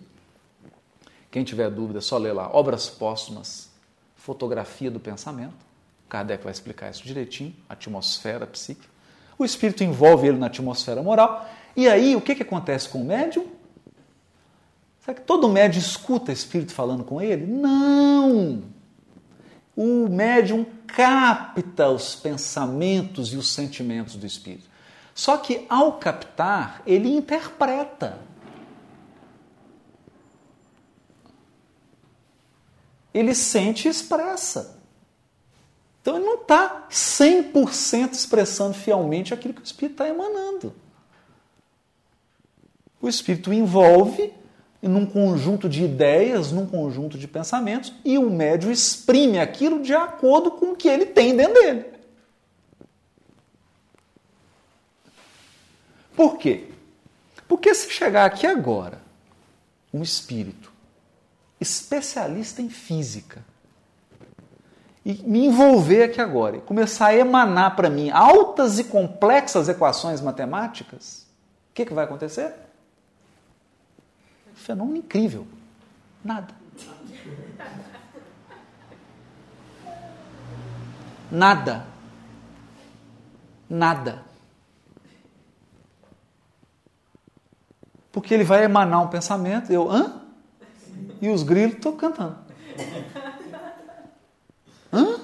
Quem tiver dúvida, é só ler lá. Obras póstumas, fotografia do pensamento. Kardec vai explicar isso direitinho, atmosfera psíquica. O espírito envolve ele na atmosfera moral. E aí, o que, que acontece com o médium? Será que todo médium escuta espírito falando com ele? Não! O médium capta os pensamentos e os sentimentos do espírito. Só que ao captar, ele interpreta. Ele sente e expressa. Então ele não está 100% expressando fielmente aquilo que o espírito está emanando. O espírito envolve num conjunto de ideias, num conjunto de pensamentos, e o médium exprime aquilo de acordo com o que ele tem dentro dele. Por quê? Porque se chegar aqui agora um espírito especialista em física e me envolver aqui agora e começar a emanar para mim altas e complexas equações matemáticas, o que, que vai acontecer? Fenômeno incrível. Nada. Nada. Nada. Porque ele vai emanar um pensamento, eu, hã? E os grilos estão cantando. Hã?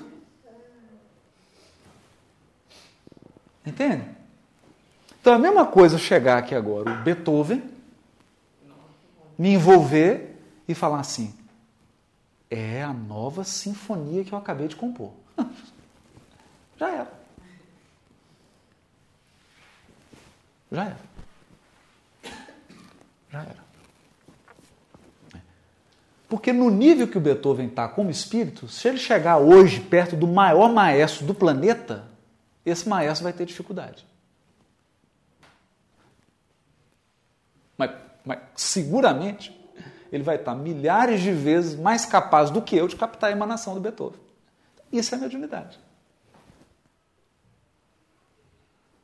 Entende? Então é a mesma coisa chegar aqui agora, o Beethoven me envolver e falar assim: é a nova sinfonia que eu acabei de compor. [LAUGHS] Já era. Já era. Já era. Porque no nível que o Beethoven está como espírito, se ele chegar hoje perto do maior maestro do planeta, esse maestro vai ter dificuldade. Mas seguramente ele vai estar milhares de vezes mais capaz do que eu de captar a emanação do Beethoven. Isso é mediunidade.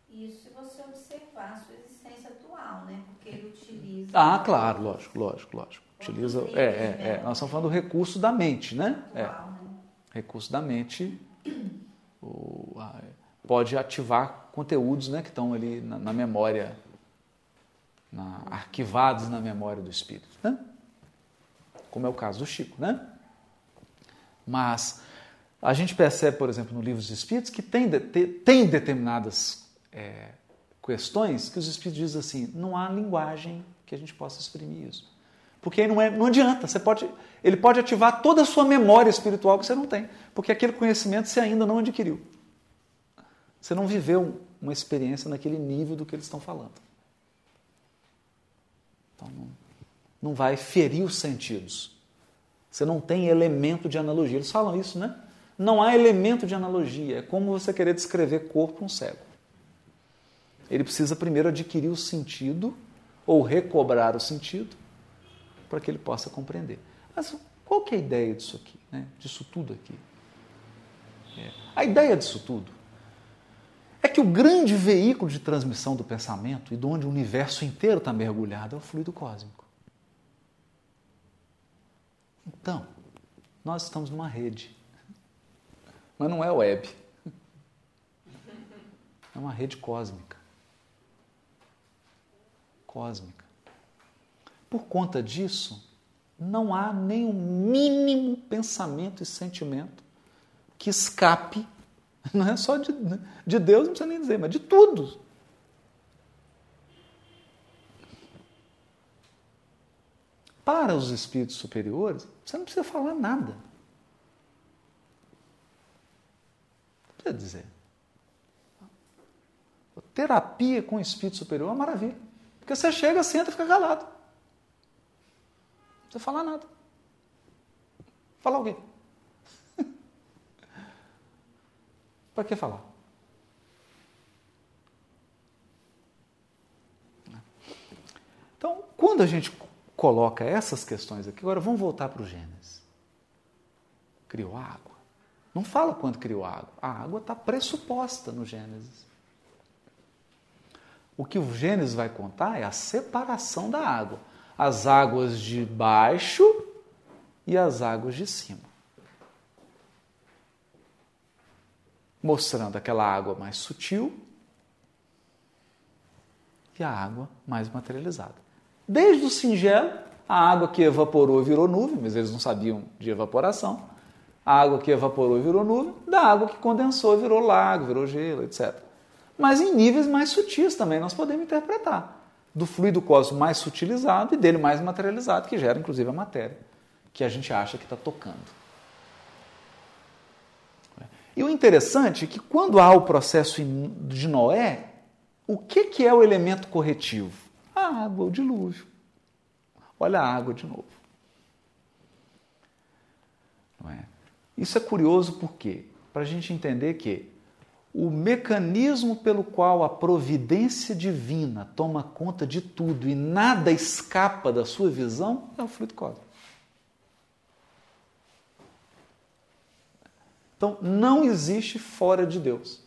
Isso se você observar a sua existência atual, né? Porque ele utiliza. Ah, claro, lógico, lógico, lógico. Utiliza. É, é, é. Nós estamos falando do recurso da mente, né? É. Né? Recurso da mente pode ativar conteúdos né, que estão ali na, na memória, na, arquivados na memória do espírito. Né? Como é o caso do Chico. Né? Mas a gente percebe, por exemplo, no livro dos Espíritos, que tem, tem determinadas é, questões que os Espíritos dizem assim: não há linguagem que a gente possa exprimir isso. Porque aí não, é, não adianta, você pode, ele pode ativar toda a sua memória espiritual que você não tem, porque aquele conhecimento você ainda não adquiriu. Você não viveu uma experiência naquele nível do que eles estão falando. Então não, não vai ferir os sentidos. Você não tem elemento de analogia. Eles falam isso, né? Não há elemento de analogia. É como você querer descrever corpo um cego. Ele precisa primeiro adquirir o sentido ou recobrar o sentido para que ele possa compreender. Mas qual que é a ideia disso aqui, né? disso tudo aqui? É. A ideia disso tudo é que o grande veículo de transmissão do pensamento e de onde o universo inteiro está mergulhado é o fluido cósmico. Então, nós estamos numa rede. Mas não é web. É uma rede cósmica. Cósmica. Por conta disso, não há o mínimo pensamento e sentimento que escape, [LAUGHS] não é só de, de Deus, não precisa nem dizer, mas de tudo. Para os espíritos superiores, você não precisa falar nada. Não precisa dizer. Terapia com o espírito superior é uma maravilha. Porque você chega, senta e fica calado. Não precisa falar nada. Falar o quê? Para que falar? Então, quando a gente coloca essas questões aqui, agora vamos voltar para o Gênesis. Criou água. Não fala quando criou água. A água está pressuposta no Gênesis. O que o Gênesis vai contar é a separação da água. As águas de baixo e as águas de cima. Mostrando aquela água mais sutil e a água mais materializada. Desde o singelo, a água que evaporou virou nuvem, mas eles não sabiam de evaporação. A água que evaporou virou nuvem, da água que condensou virou lago, virou gelo, etc mas em níveis mais sutis também nós podemos interpretar. Do fluido cósmico mais sutilizado e dele mais materializado, que gera inclusive a matéria, que a gente acha que está tocando. E o interessante é que quando há o processo de Noé, o que, que é o elemento corretivo? A água, o dilúvio. Olha a água de novo. É? Isso é curioso porque para a gente entender que o mecanismo pelo qual a providência divina toma conta de tudo e nada escapa da sua visão é o fluido cósmico. Então, não existe fora de Deus.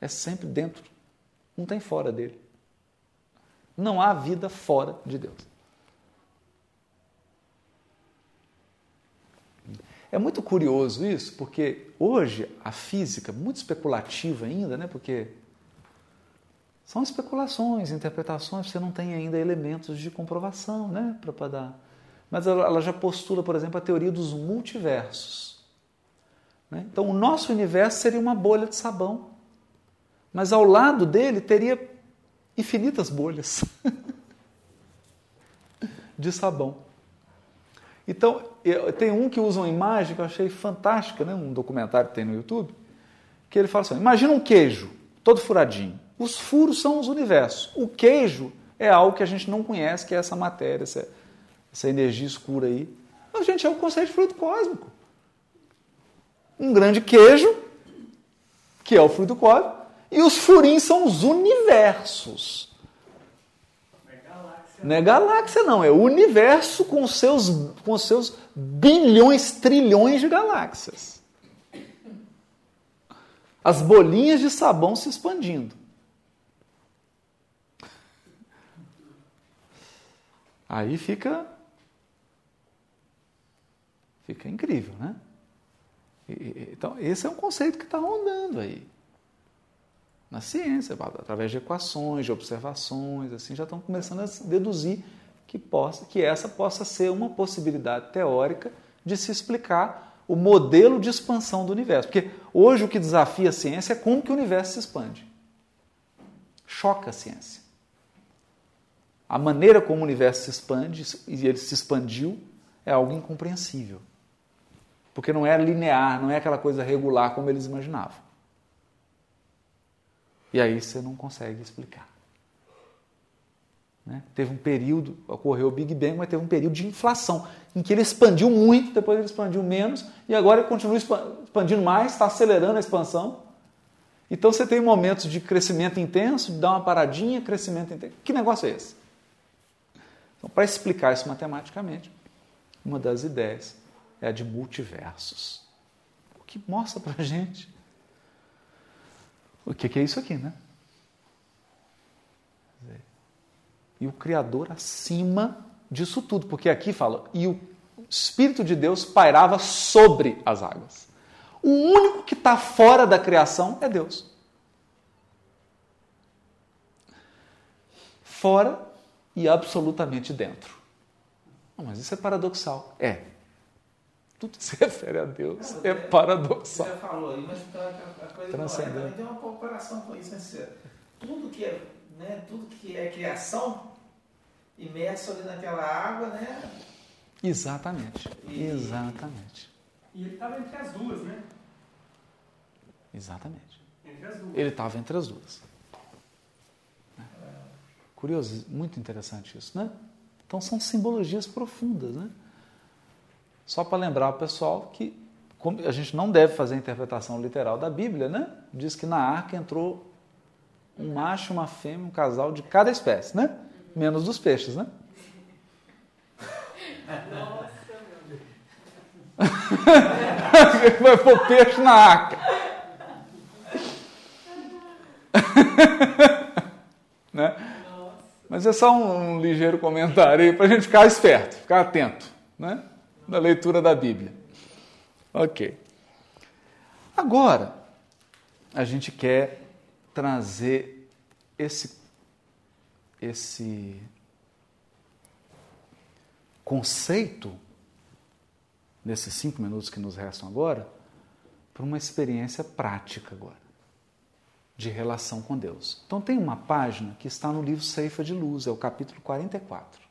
É sempre dentro. Não tem fora dele. Não há vida fora de Deus. É muito curioso isso, porque hoje a física, muito especulativa ainda, né? porque são especulações, interpretações, você não tem ainda elementos de comprovação né? para dar. Mas ela já postula, por exemplo, a teoria dos multiversos. Né? Então, o nosso universo seria uma bolha de sabão, mas ao lado dele teria infinitas bolhas [LAUGHS] de sabão. Então, tem um que usa uma imagem que eu achei fantástica, né? um documentário que tem no YouTube, que ele fala assim: imagina um queijo, todo furadinho. Os furos são os universos. O queijo é algo que a gente não conhece, que é essa matéria, essa, essa energia escura aí. Mas, gente, é o conceito de fluido cósmico. Um grande queijo, que é o fluido cósmico, e os furinhos são os universos. Não é galáxia, não, é o universo com seus, com seus bilhões, trilhões de galáxias. As bolinhas de sabão se expandindo. Aí fica. Fica incrível, né? Então, esse é um conceito que está rondando aí. na ciência, através de equações, de observações, assim, já estão começando a deduzir que, possa, que essa possa ser uma possibilidade teórica de se explicar o modelo de expansão do universo. Porque hoje o que desafia a ciência é como que o universo se expande. Choca a ciência. A maneira como o universo se expande, e ele se expandiu, é algo incompreensível. Porque não é linear, não é aquela coisa regular como eles imaginavam. E aí você não consegue explicar. Né? Teve um período, ocorreu o Big Bang, mas teve um período de inflação, em que ele expandiu muito, depois ele expandiu menos, e agora ele continua expandindo mais, está acelerando a expansão. Então você tem momentos de crescimento intenso, dar uma paradinha, crescimento intenso. Que negócio é esse? Então, para explicar isso matematicamente, uma das ideias é a de multiversos. O que mostra para gente o que é isso aqui, né? e o Criador acima disso tudo, porque aqui fala, e o Espírito de Deus pairava sobre as águas. O único que está fora da criação é Deus. Fora e absolutamente dentro. Mas isso é paradoxal. É. Tudo [LAUGHS] se refere a Deus. É paradoxal. Você já falou aí, mas a coisa também tem uma comparação com isso. Né? Tudo que é, né, tudo que é criação imerso ali naquela água, né? Exatamente. E, Exatamente. E ele estava entre as duas, né? Exatamente. Entre as duas. Ele estava entre as duas. Curioso, muito interessante isso, né? Então são simbologias profundas, né? Só para lembrar o pessoal que a gente não deve fazer a interpretação literal da Bíblia, né? Diz que na arca entrou um macho, uma fêmea, um casal de cada espécie, né? menos dos peixes, né? Nossa. [LAUGHS] Vai pôr peixe na arca. [LAUGHS] né? Mas é só um, um ligeiro comentário aí para a gente ficar esperto, ficar atento né? Na leitura da Bíblia. Ok. Agora, a gente quer trazer esse esse conceito, nesses cinco minutos que nos restam agora, para uma experiência prática agora, de relação com Deus. Então tem uma página que está no livro Ceifa de Luz, é o capítulo 44.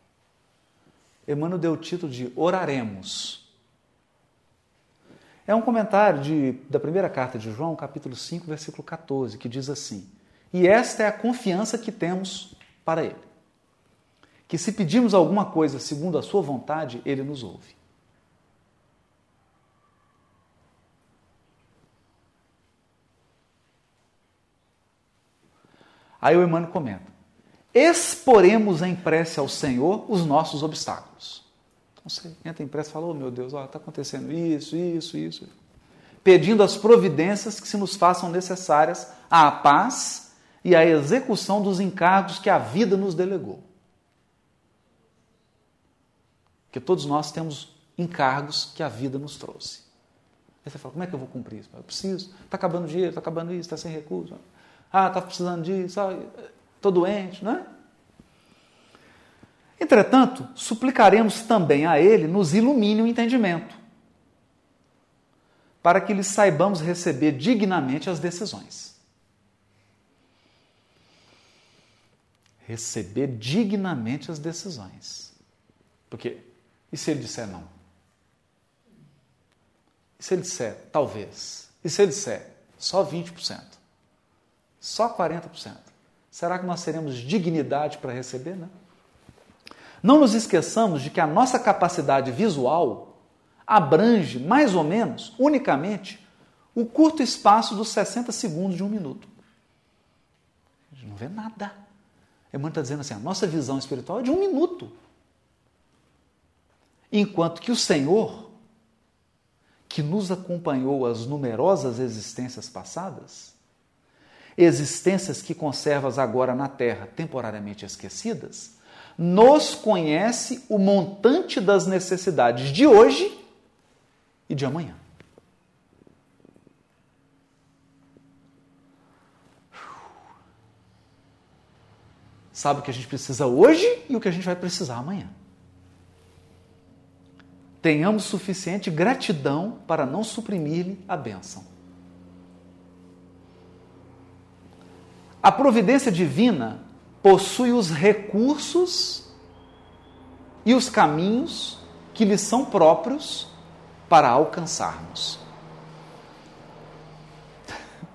Emmanuel deu o título de Oraremos. É um comentário de, da primeira carta de João, capítulo 5, versículo 14, que diz assim: E esta é a confiança que temos para Ele. Que se pedirmos alguma coisa segundo a Sua vontade, Ele nos ouve. Aí o Emmanuel comenta: exporemos em prece ao Senhor os nossos obstáculos. Então você entra em prece e fala: oh meu Deus, está acontecendo isso, isso, isso. Pedindo as providências que se nos façam necessárias à paz e a execução dos encargos que a vida nos delegou. Porque todos nós temos encargos que a vida nos trouxe. Aí você fala, como é que eu vou cumprir isso? Eu preciso, está acabando o dinheiro, está acabando isso, está sem recurso. Ah, está precisando disso, estou doente, não é? Entretanto, suplicaremos também a Ele nos ilumine o entendimento, para que lhes saibamos receber dignamente as decisões. receber dignamente as decisões. Porque, e se ele disser não? E se ele disser talvez? E se ele disser só 20%? Só 40%? Será que nós teremos dignidade para receber? Né? Não nos esqueçamos de que a nossa capacidade visual abrange mais ou menos, unicamente, o curto espaço dos 60 segundos de um minuto. A gente não vê nada. Emmanuel está dizendo assim: a nossa visão espiritual é de um minuto. Enquanto que o Senhor, que nos acompanhou as numerosas existências passadas, existências que conservas agora na terra temporariamente esquecidas, nos conhece o montante das necessidades de hoje e de amanhã. sabe o que a gente precisa hoje e o que a gente vai precisar amanhã. Tenhamos suficiente gratidão para não suprimir-lhe a bênção. A providência divina possui os recursos e os caminhos que lhe são próprios para alcançarmos. [LAUGHS]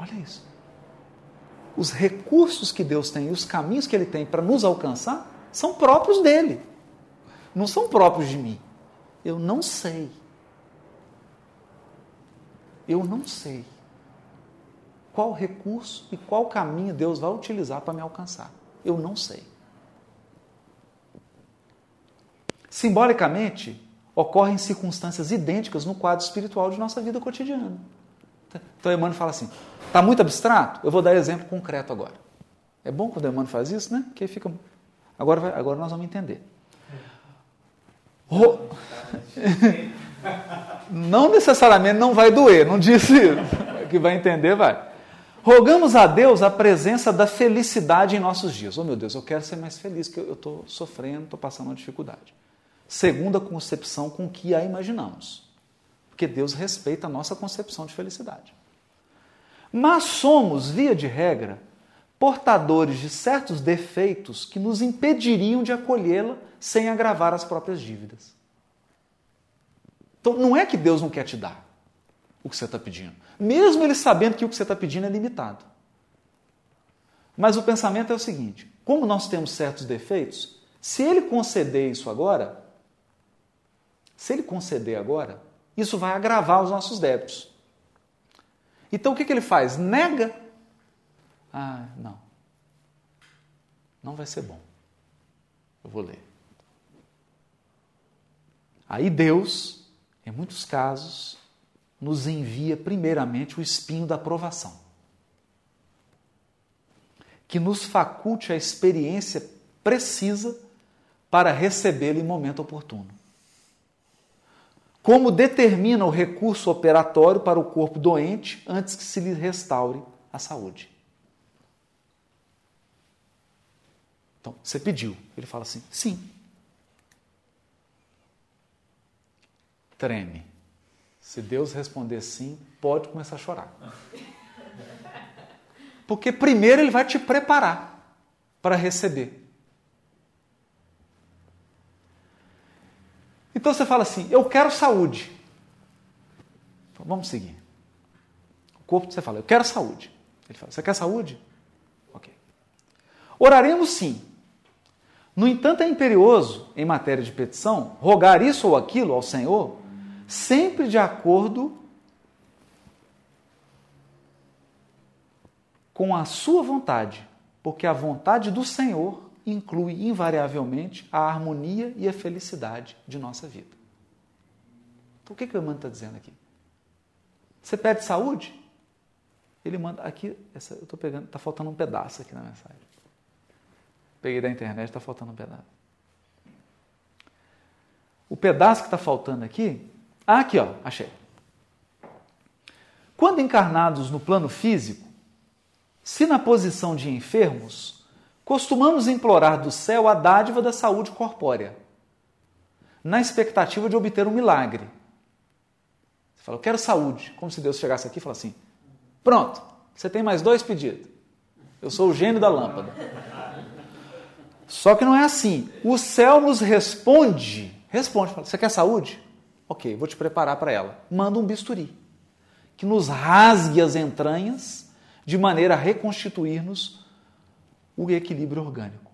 Olha isso. Os recursos que Deus tem e os caminhos que Ele tem para nos alcançar são próprios dele, não são próprios de mim. Eu não sei. Eu não sei qual recurso e qual caminho Deus vai utilizar para me alcançar. Eu não sei. Simbolicamente, ocorrem circunstâncias idênticas no quadro espiritual de nossa vida cotidiana. Então, Emmanuel fala assim: está muito abstrato? Eu vou dar exemplo concreto agora. É bom quando o Emmanuel faz isso, né? Que fica. Agora, vai... agora nós vamos entender. Ro... [LAUGHS] não necessariamente não vai doer, não disse isso. [LAUGHS] Que vai entender, vai. Rogamos a Deus a presença da felicidade em nossos dias. Oh meu Deus, eu quero ser mais feliz, porque eu estou sofrendo, estou passando uma dificuldade. Segundo a concepção com que a imaginamos. Porque Deus respeita a nossa concepção de felicidade. Mas somos, via de regra, portadores de certos defeitos que nos impediriam de acolhê-la sem agravar as próprias dívidas. Então não é que Deus não quer te dar o que você está pedindo. Mesmo ele sabendo que o que você está pedindo é limitado. Mas o pensamento é o seguinte: como nós temos certos defeitos, se ele conceder isso agora, se ele conceder agora, isso vai agravar os nossos débitos. Então o que, que ele faz? Nega. Ah, não. Não vai ser bom. Eu vou ler. Aí Deus, em muitos casos, nos envia primeiramente o espinho da provação, que nos faculte a experiência precisa para recebê-lo em momento oportuno. Como determina o recurso operatório para o corpo doente antes que se lhe restaure a saúde. Então, você pediu. Ele fala assim: sim. Treme se Deus responder sim, pode começar a chorar. Porque primeiro ele vai te preparar para receber. Então você fala assim: Eu quero saúde. Vamos seguir. O corpo você fala: Eu quero saúde. Ele fala: Você quer saúde? Ok. Oraremos sim. No entanto, é imperioso, em matéria de petição, rogar isso ou aquilo ao Senhor sempre de acordo com a sua vontade, porque a vontade do Senhor inclui invariavelmente a harmonia e a felicidade de nossa vida. Então, o que, que o irmão está dizendo aqui? Você pede saúde? Ele manda aqui, essa, eu estou pegando, está faltando um pedaço aqui na mensagem. Peguei da internet, está faltando um pedaço. O pedaço que está faltando aqui ah, aqui, ó, achei. Quando encarnados no plano físico, se na posição de enfermos, costumamos implorar do céu a dádiva da saúde corpórea, na expectativa de obter um milagre. Você fala, eu quero saúde, como se Deus chegasse aqui e falasse assim: pronto, você tem mais dois pedidos. Eu sou o gênio da lâmpada. Só que não é assim. O céu nos responde, responde, fala, você quer saúde? Ok, vou te preparar para ela. Manda um bisturi que nos rasgue as entranhas de maneira a reconstituir-nos o equilíbrio orgânico.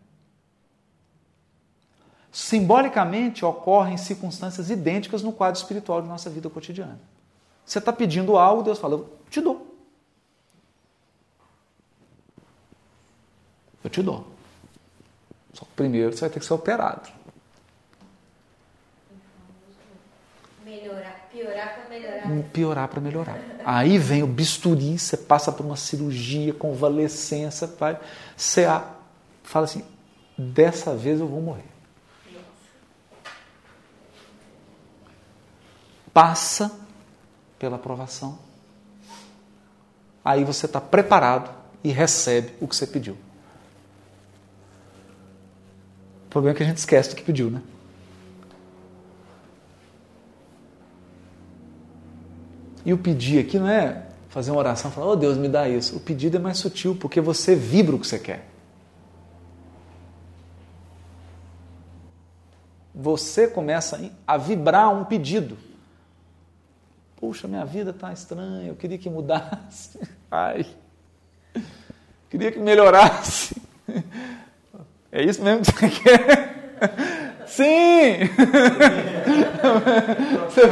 Simbolicamente, ocorrem circunstâncias idênticas no quadro espiritual de nossa vida cotidiana. Você está pedindo algo, Deus fala, eu te dou. Eu te dou. Só que primeiro você vai ter que ser operado. Melhorar, piorar para melhorar. Piorar para melhorar. Aí vem o bisturi, você passa por uma cirurgia, convalescença, vai, você fala assim, dessa vez eu vou morrer. Passa pela aprovação. Aí você está preparado e recebe o que você pediu. O problema é que a gente esquece do que pediu, né? E o pedir aqui não é fazer uma oração e falar, oh Deus, me dá isso. O pedido é mais sutil, porque você vibra o que você quer. Você começa a vibrar um pedido. Puxa, minha vida está estranha, eu queria que mudasse. [LAUGHS] Ai, queria que melhorasse. [LAUGHS] É isso mesmo que você quer? Sim! [LAUGHS] Você,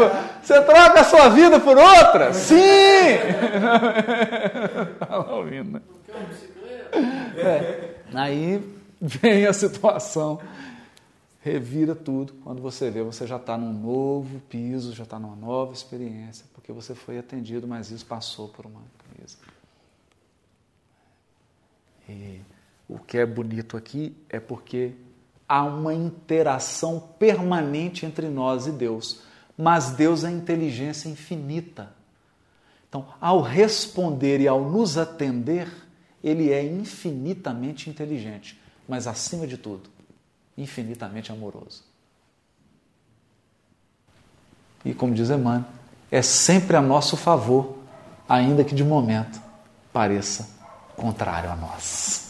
você troca a sua vida por outra? Sim! Está [LAUGHS] ouvindo, né? É. Aí vem a situação, revira tudo. Quando você vê, você já está num novo piso, já está numa nova experiência, porque você foi atendido, mas isso passou por uma crise. E o que é bonito aqui é porque há uma interação permanente entre nós e Deus. Mas Deus é inteligência infinita. Então, ao responder e ao nos atender, Ele é infinitamente inteligente, mas acima de tudo, infinitamente amoroso. E como diz Emmanuel, é sempre a nosso favor, ainda que de momento pareça contrário a nós.